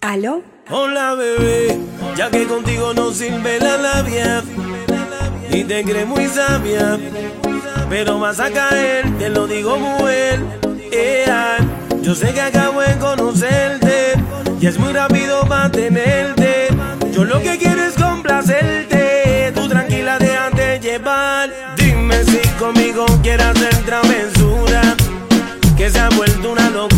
¿Aló? Hola bebé, ya que contigo no sirve la labia y te crees muy sabia, pero vas a caer, te lo digo muy bien. yo sé que acabo de conocerte y es muy rápido mantenerte. Yo lo que quiero es complacerte, conmigo quieres hacer travesura, que se ha vuelto una locura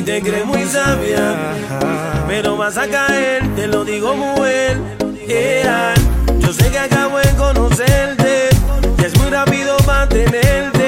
y te crees muy sabia, pero vas a caer, te lo digo muy bien. Yo sé que acabo de conocerte y es muy rápido mantenerte.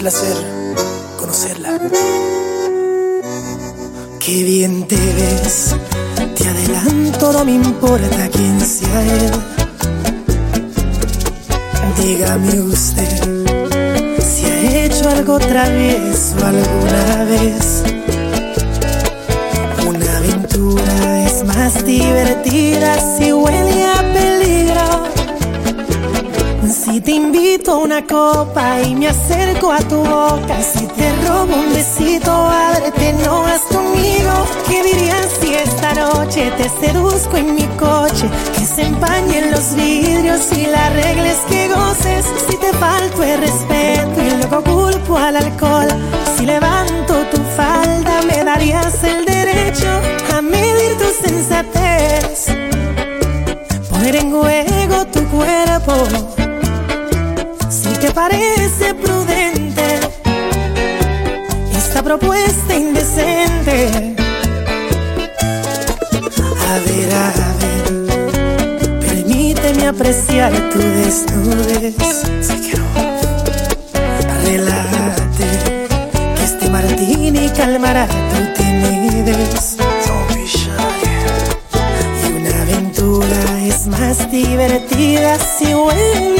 Placer conocerla. Qué bien te ves. Te adelanto, no me importa quién sea él. Dígame usted si ha hecho algo otra vez o alguna vez. Una aventura es más divertida si huele a invito una copa y me acerco a tu boca, si te robo un besito, ábrete, no vas conmigo. ¿Qué dirías si esta noche te seduzco en mi coche? Que se empañen los vidrios y la regla es que goces. Si te falto el respeto y luego culpo al alcohol, si levanto tu falda, me darías el derecho a medir tu sensatez. Poner en juego tu cuerpo ¿Te parece prudente esta propuesta indecente? A ver, a ver, permíteme apreciar tu desnudez. Si quiero, relájate, que este martini calmará tu timidez. Y una aventura es más divertida si huele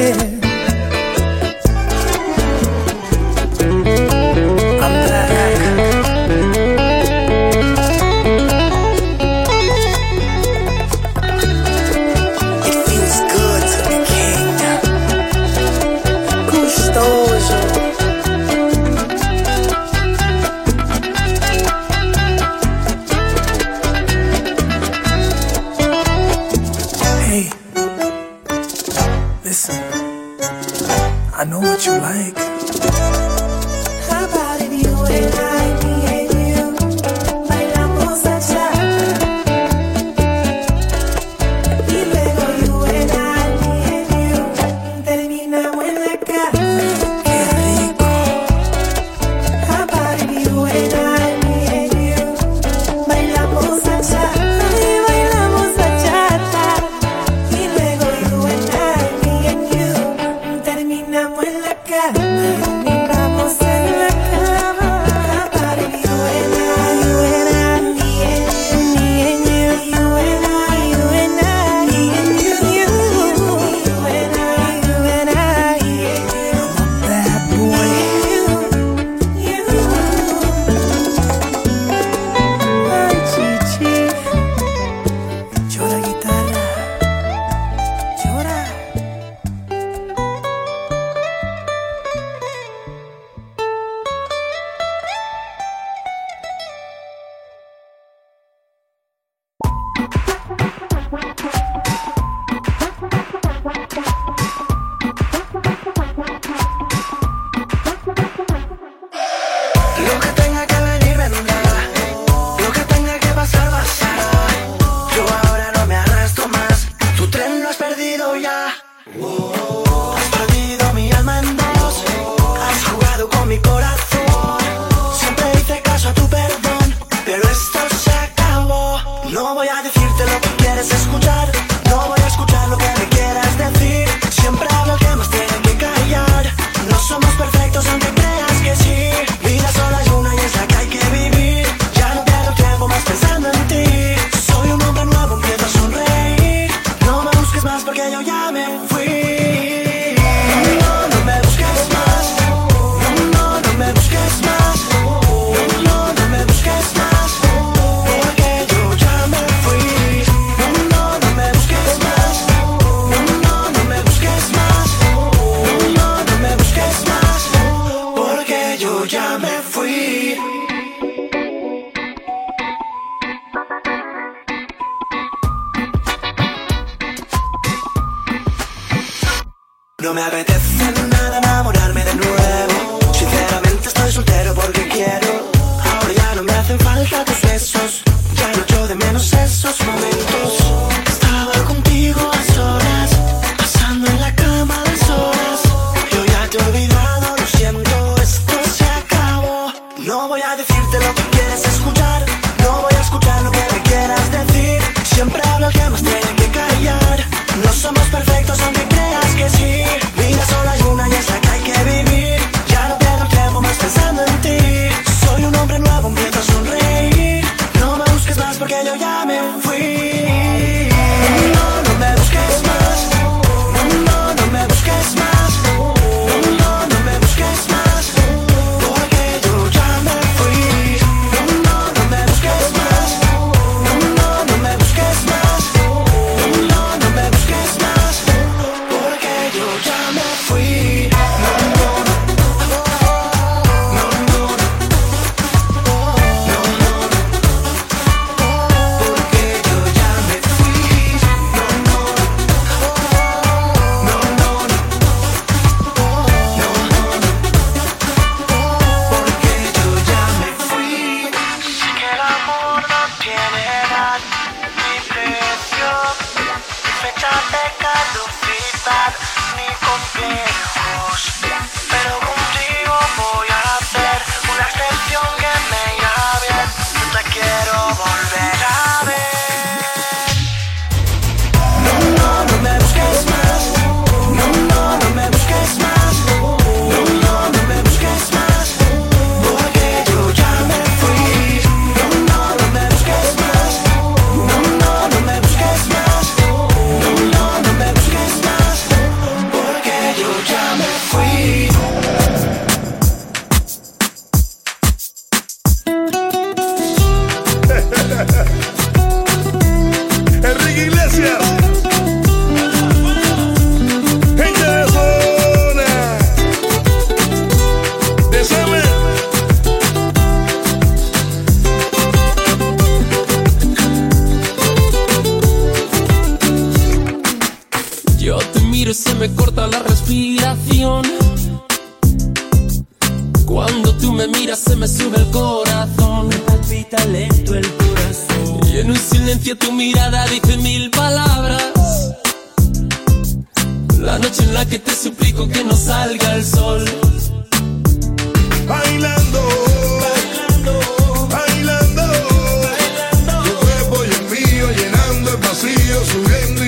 Hasta la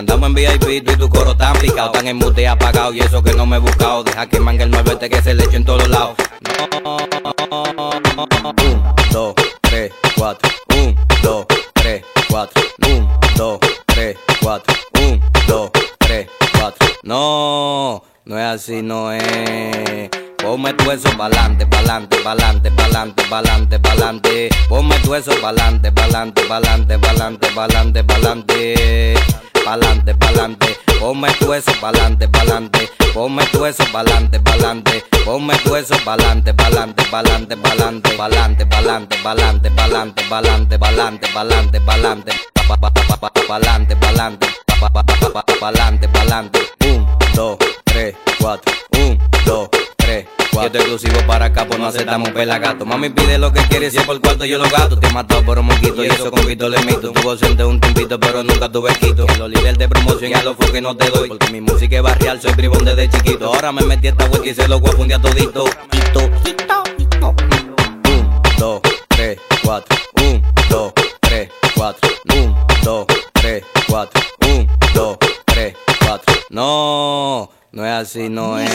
andamos en VIP y tu coro tan picado. Tan en mute apagado y eso que no me he buscado. Deja que mangue el este que se le eche en todos lados. Ponme tu eso pa'lante, pa'lante, pa'lante, pa'lante, pa'lante, pa'lante, pa'lante, pa'lante, pa'lante, pa'lante, pa'lante, pa'lante, pa'lante, pa'lante, pa'lante, pa'lante. Un, dos, tres, cuatro. Un, dos. Yo estoy exclusivo para acá, pues no aceptamos pelagato. Mami pide lo que quiere, si por cuarto yo lo gato. Te he matado por un moquito y eso con Vito le mito. Tuvo siente un timpito, pero nunca tuve quito. Los líderes de promoción ya lo fue que no te doy. Porque mi música es barrial, soy bribón desde chiquito. Ahora me metí esta vuelta y se lo voy a fundir todito. Quito, quito, quito. Un, dos, tres, cuatro. Un, dos, tres, cuatro. Un, dos, tres, cuatro. Un, dos, tres, cuatro. No. No es así, no es.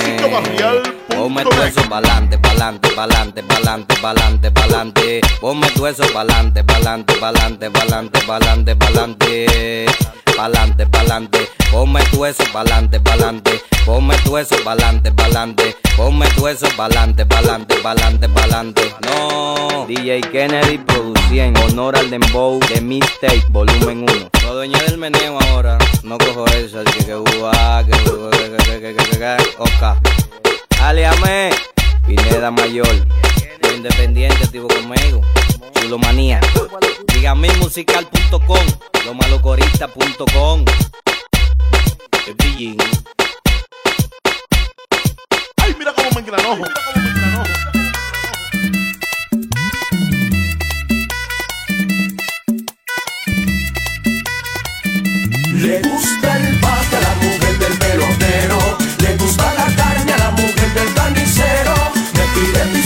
Ponme tu eso pa'lante, pa'lante, pa'lante, pa'lante, pa'lante, pa'lante. Ponme tu eso pa'lante, pa'lante, pa'lante, pa'lante, pa'lante, pa'lante. Pa'lante, pa'lante. Ponme tu eso pa'lante, pa'lante. Ponme tu eso pa'lante, pa'lante. Ponme tu eso pa'lante, pa'lante, pa'lante, pa'lante. No. DJ Kennedy producía en honor al dembow de Mistake, volumen 1. Soy dueño del meneo ahora. No cojo eso, así que que que que Oka. Aliame, Pineda Mayor. Lo independiente, activo conmigo. Chulomanía. Dígame musical.com. Lomalocorista.com. El Ay, mira cómo me engranojo. Mira cómo me engranojo. Le gusta y de mis.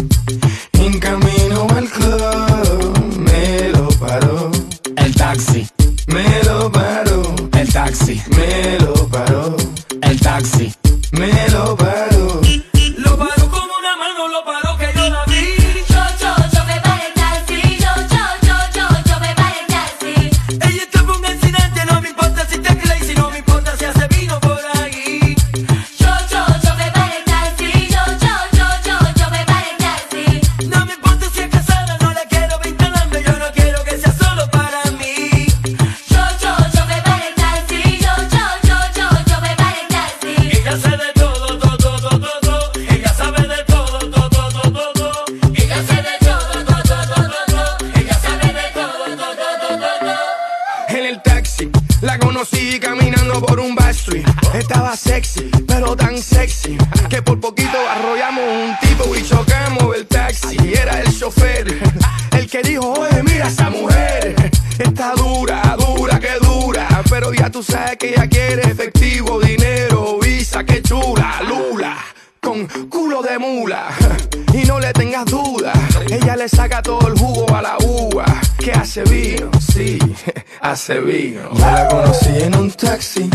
saca todo el jugo a la uva. Que hace vino, sí, hace vino. Yo la conocí en un taxi,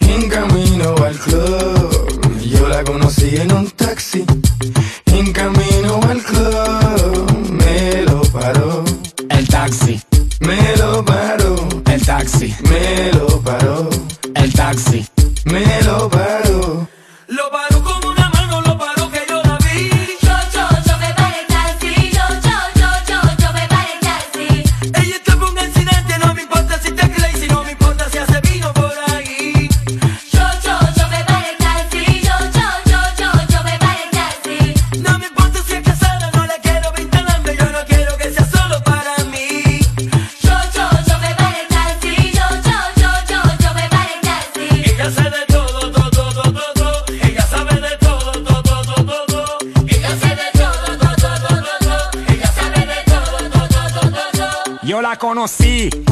en camino al club. Yo la conocí en un taxi, en camino al club. Me lo paró. El taxi. Me lo paró. El taxi. Me lo paró. El taxi. Me lo paró. see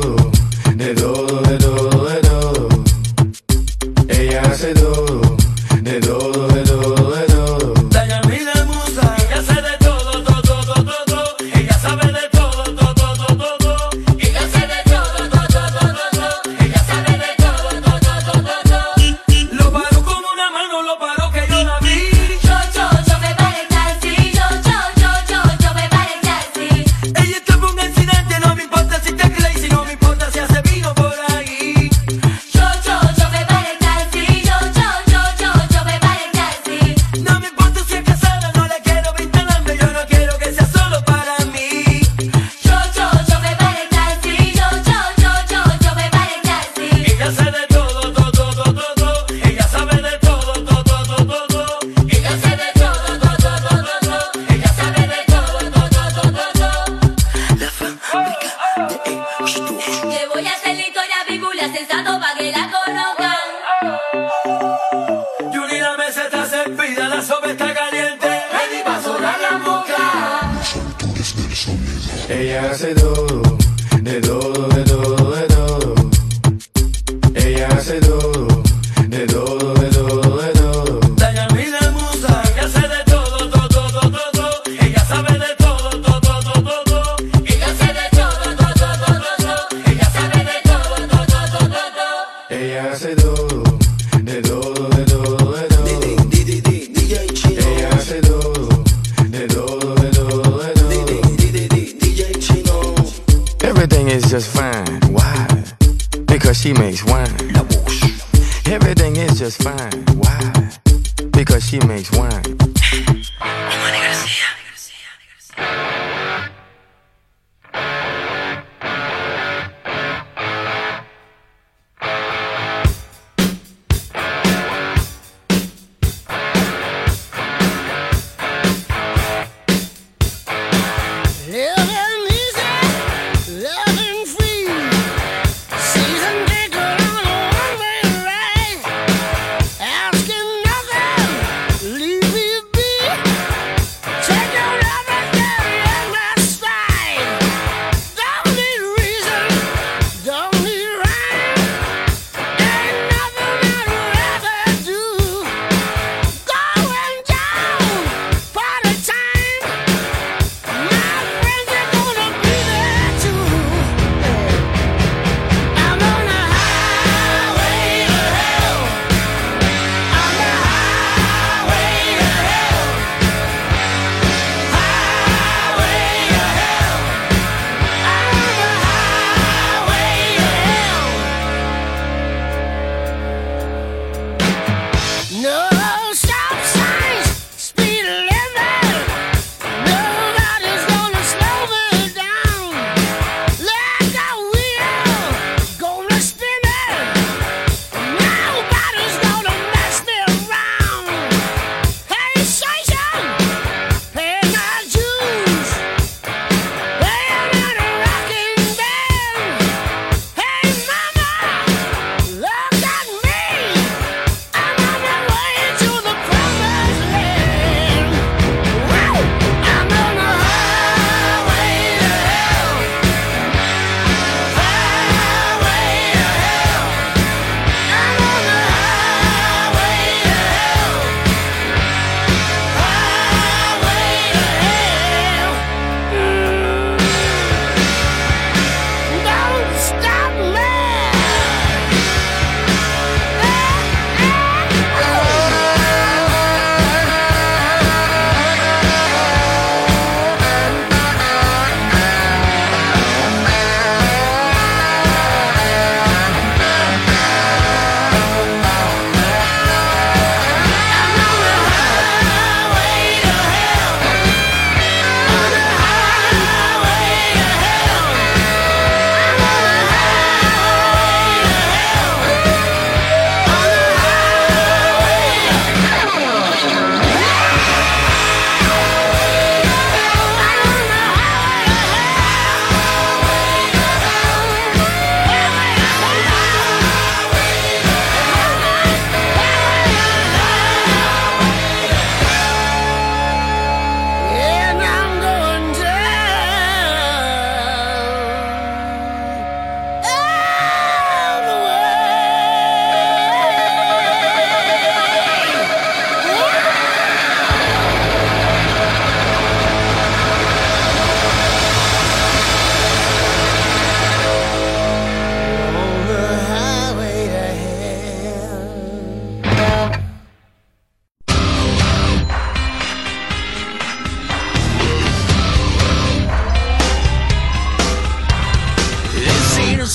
de todo, de todo, de todo. Ella hace todo, de todo.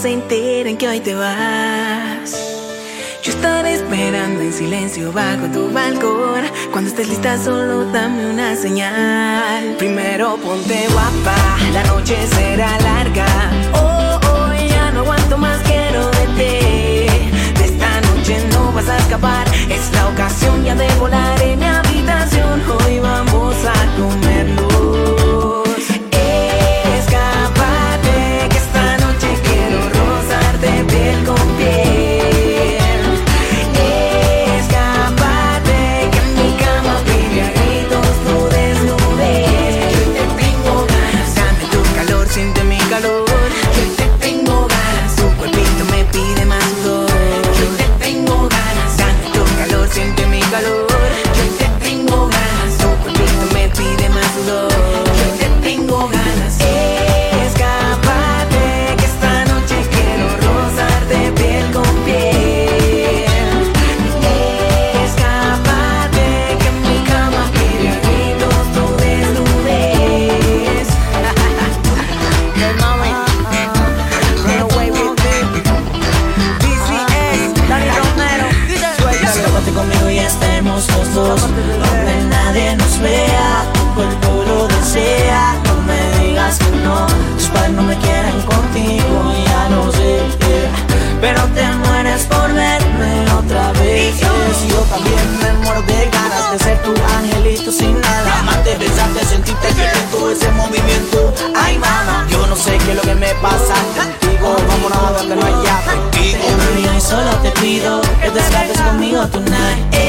se enteren que hoy te vas. Yo estaré esperando en silencio bajo tu balcón. Cuando estés lista, solo dame una señal. Primero ponte guapa, la noche será larga. Oh, oh, ya no aguanto más, quiero de ti. De esta noche no vas a escapar, es la ocasión ya de volar en mi habitación. Hoy vamos a comerlo. ese movimiento. Ay, mamá, yo no sé qué es lo que me pasa contigo. Como nada que no haya contigo. Y solo te pido que te escapes conmigo tonight. Eh.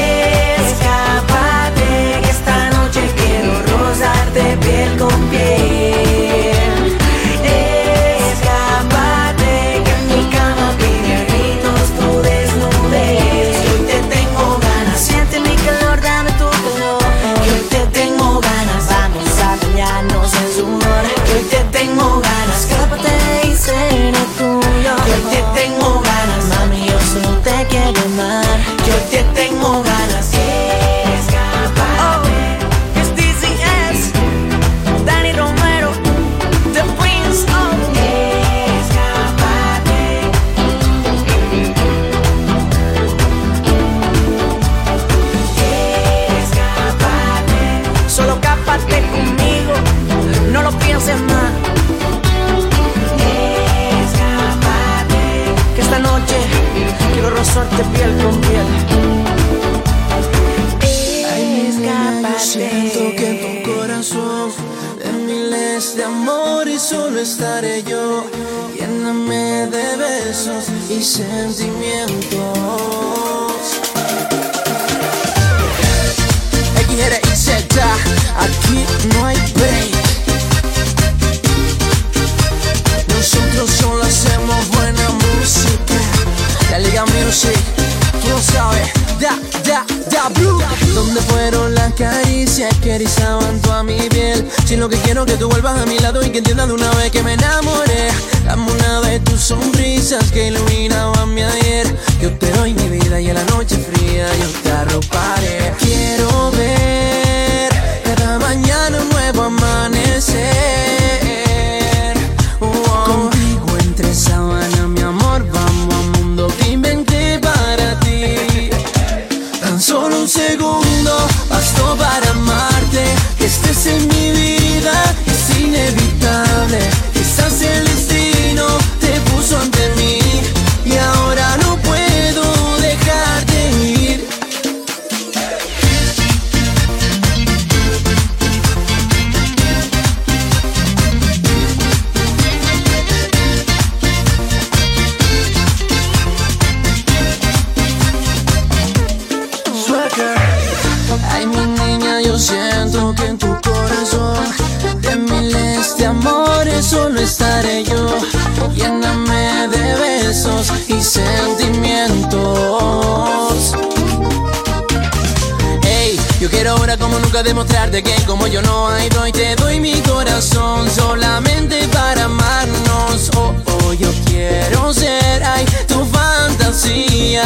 nunca demostrarte que como yo no hay. Doy Te doy mi corazón solamente para amarnos. Oh, oh, yo quiero ser, ay, tu fantasía.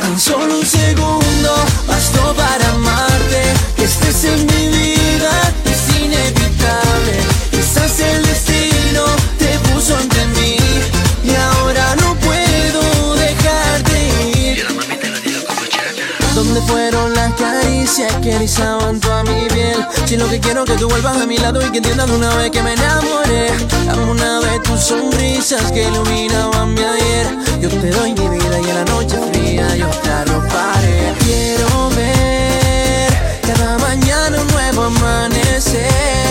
Tan solo un segundo bastó para amar caricias que rizaban toda mi piel. Si lo que quiero que tú vuelvas a mi lado y que entiendas una vez que me enamoré. Dame una vez tus sonrisas que iluminaban mi ayer. Yo te doy mi vida y en la noche fría yo te arroparé. Quiero ver cada mañana un nuevo amanecer.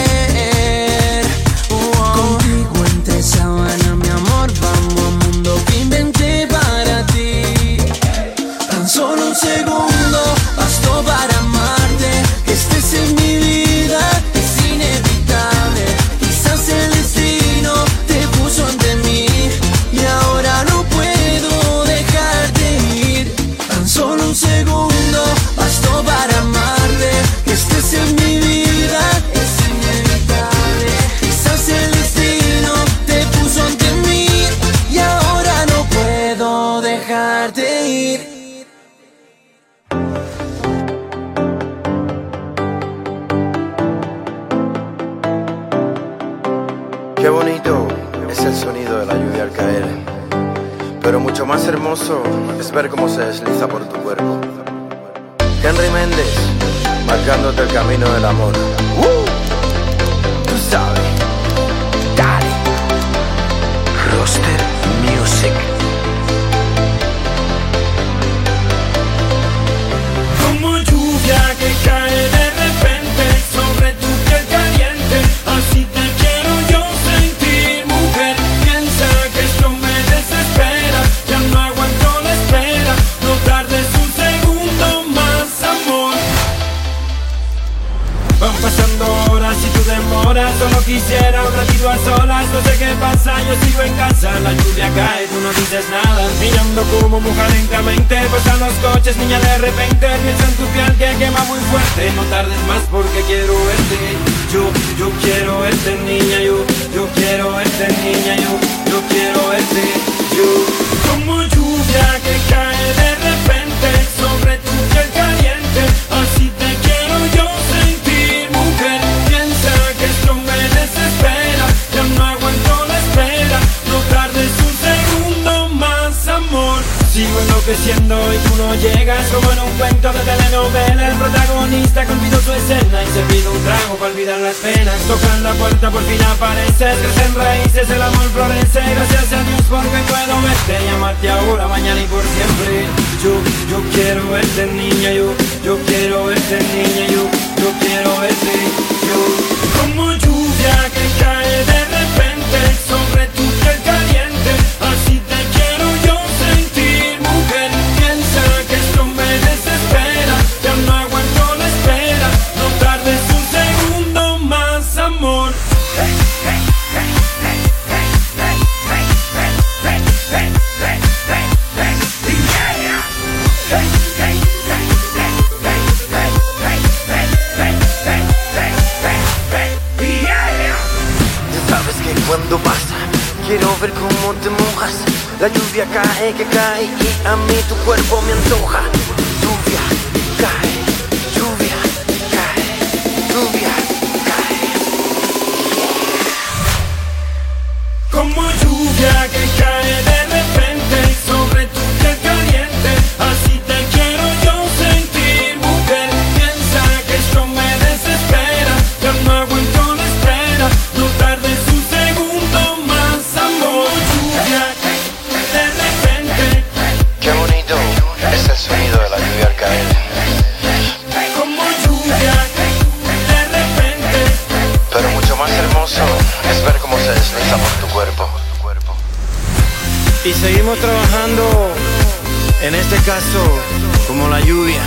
como la lluvia,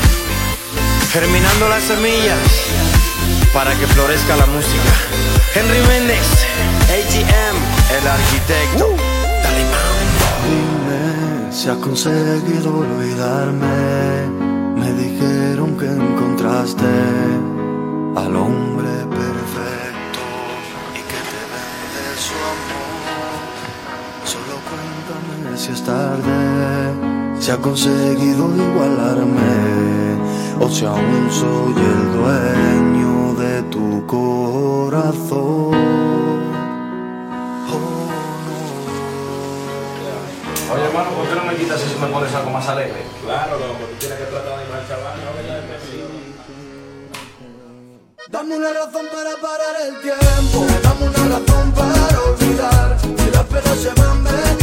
germinando las semillas para que florezca la música. Henry Méndez, AGM, el arquitecto. Uh. Dime si has conseguido olvidarme. Me dijeron que encontraste al hombre perfecto y que te vende su amor. Solo cuéntame si es tarde ha conseguido igualarme o si aún soy el dueño de tu corazón. Oye, hermano, ¿por qué no me quitas eso me pones algo más alegre? Claro, loco, tú tienes que tratar de animar al chaval, no que ya es Dame una razón para parar el tiempo, dame una razón para olvidar, si las penas se van a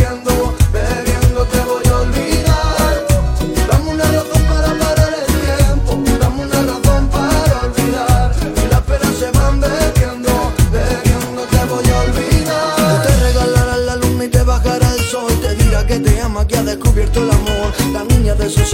sus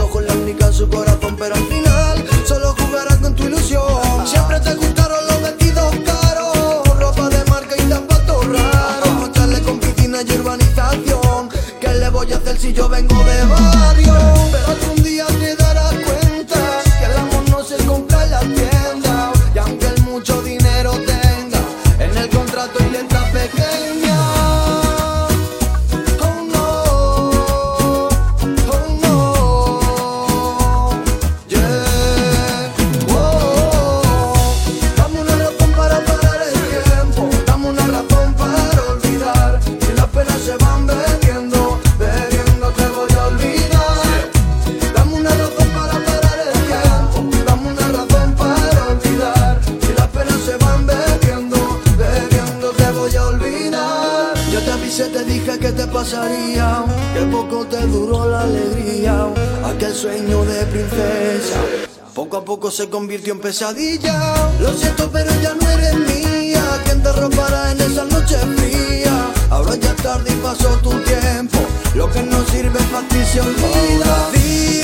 sueño de princesa. Poco a poco se convirtió en pesadilla. Lo siento, pero ya no eres mía. ¿Quién te robará en esa noche fría? Ahora ya tarde y pasó tu tiempo. Lo que no sirve para ti se olvida.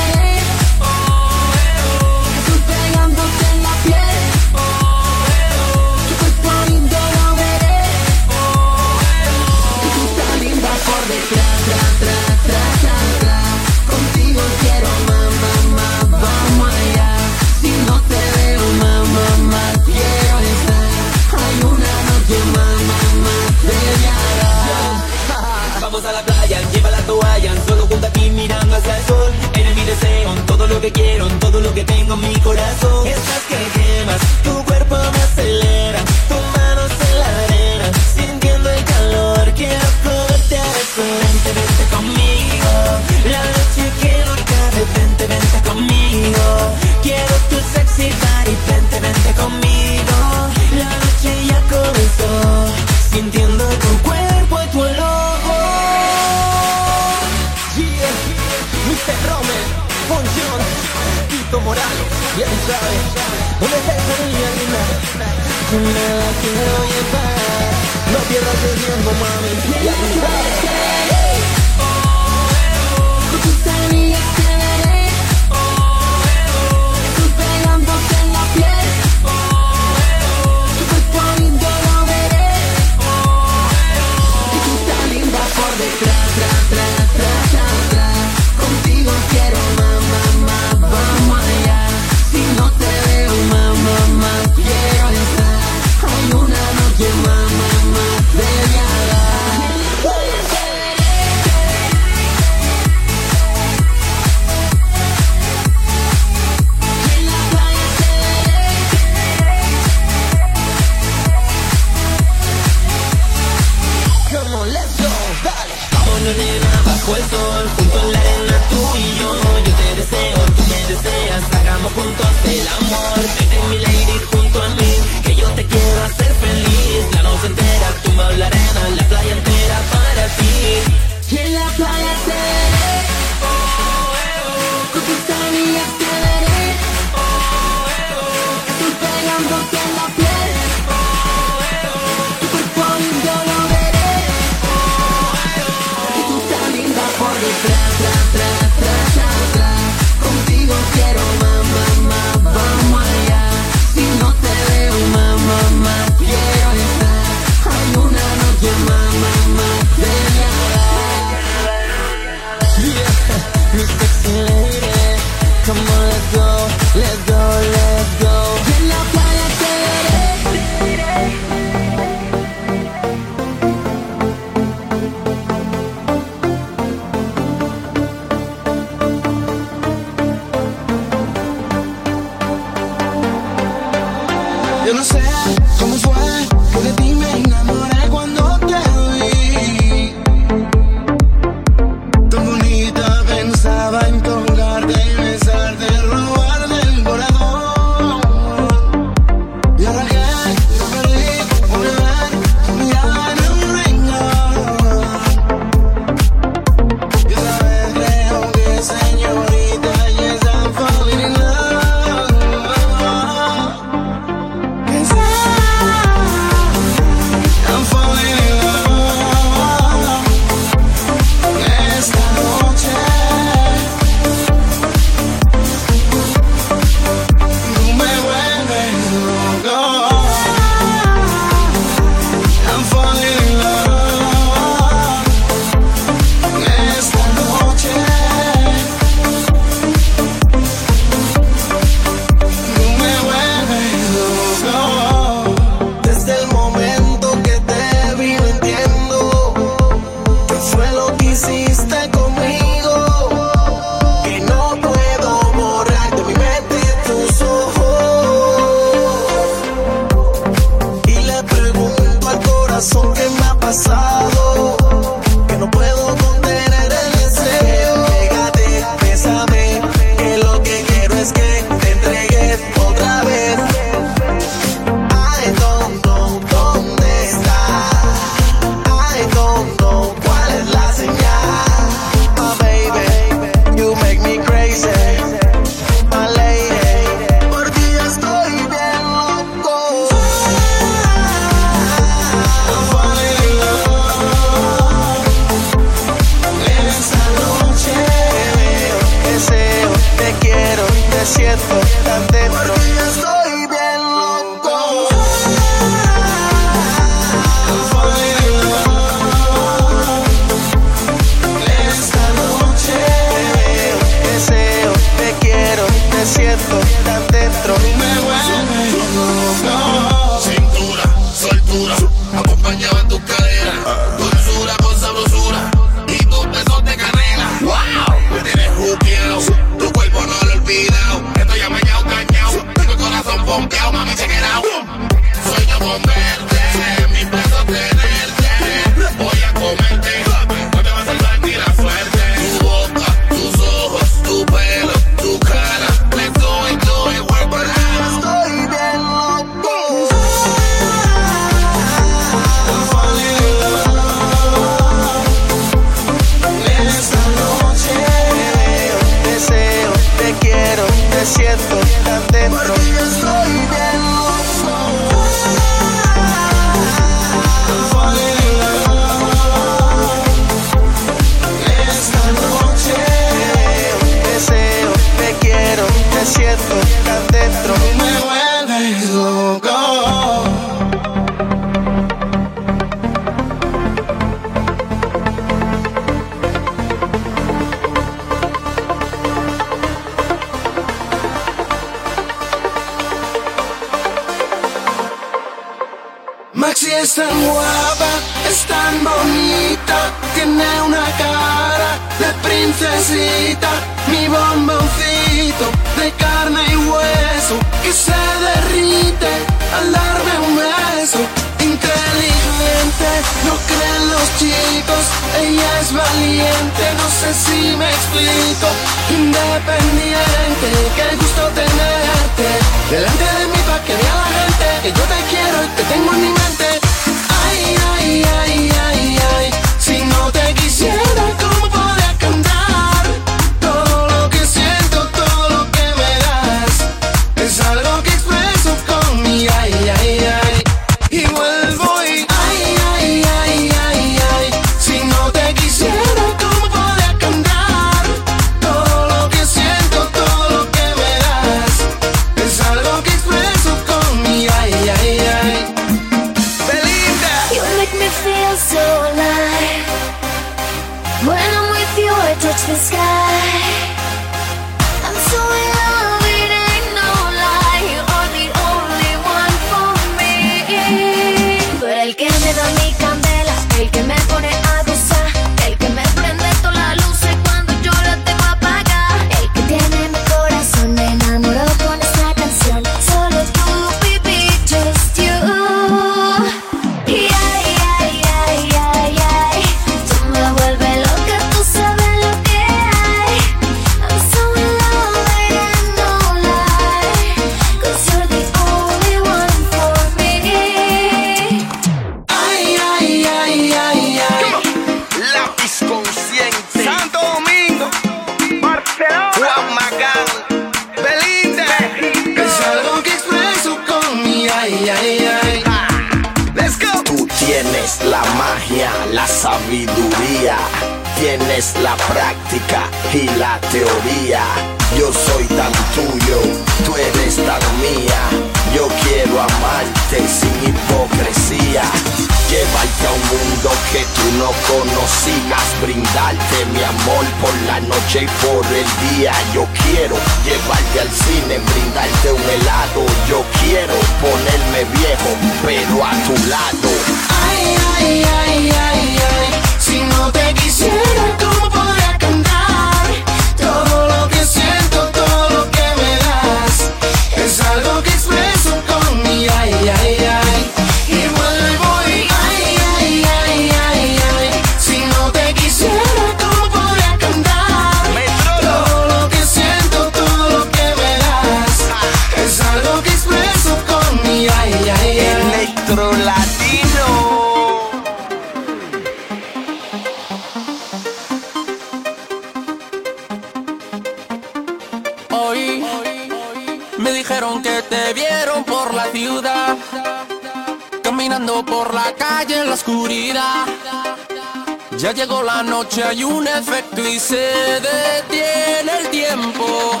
noche hay un efecto y se detiene el tiempo.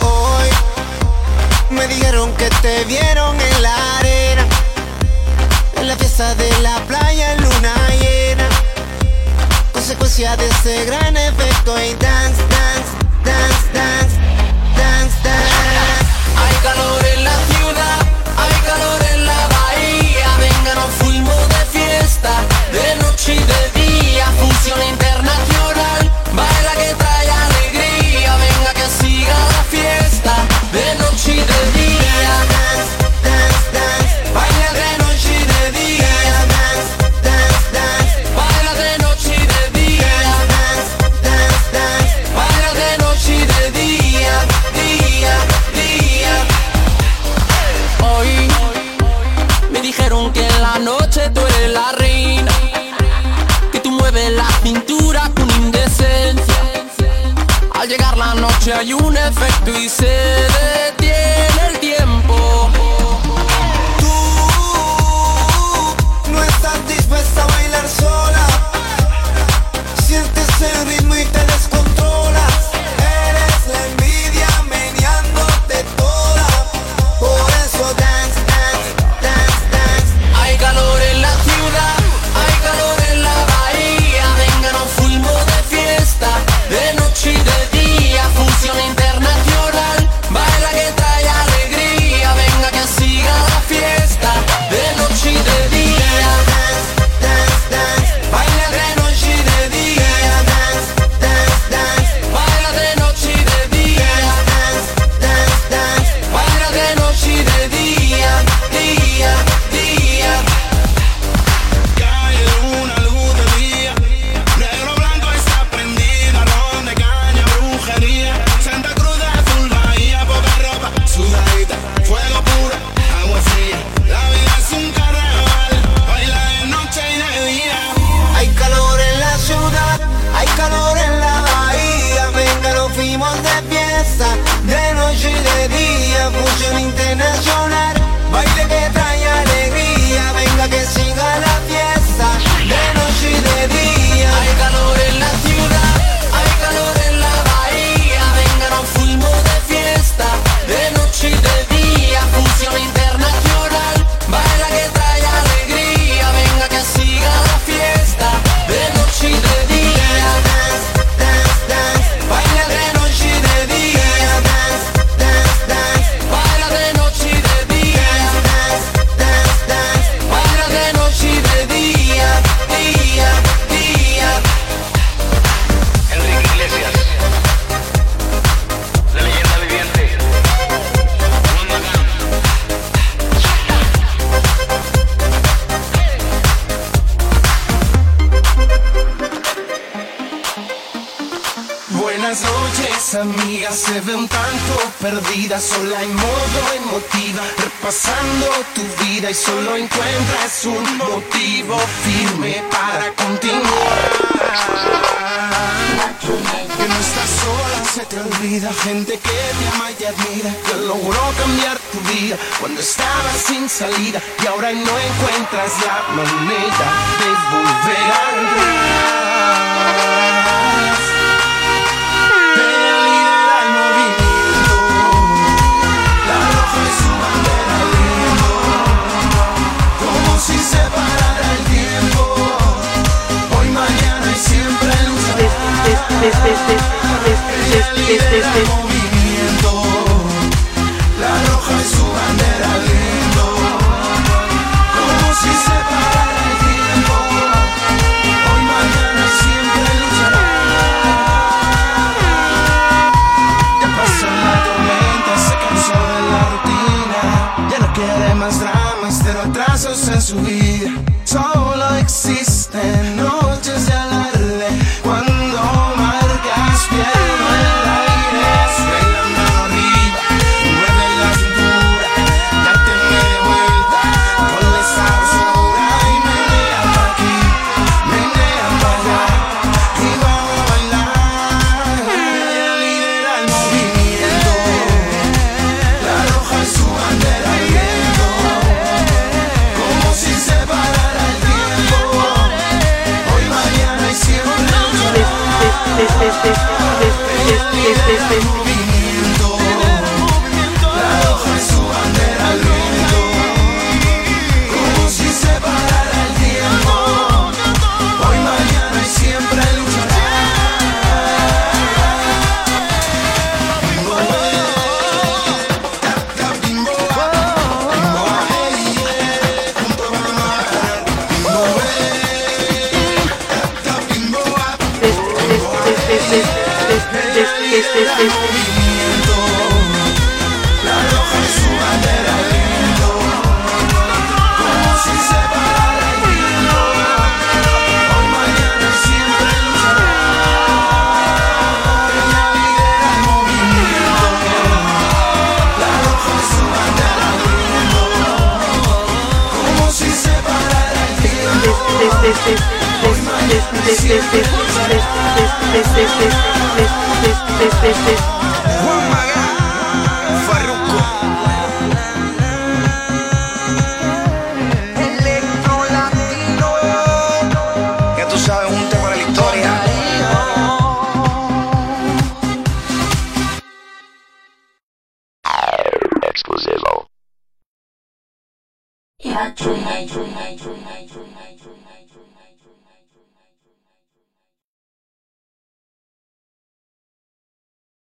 Hoy me dijeron que te vieron en la arena, en la fiesta de la playa en luna llena, consecuencia de ese gran efecto y dance.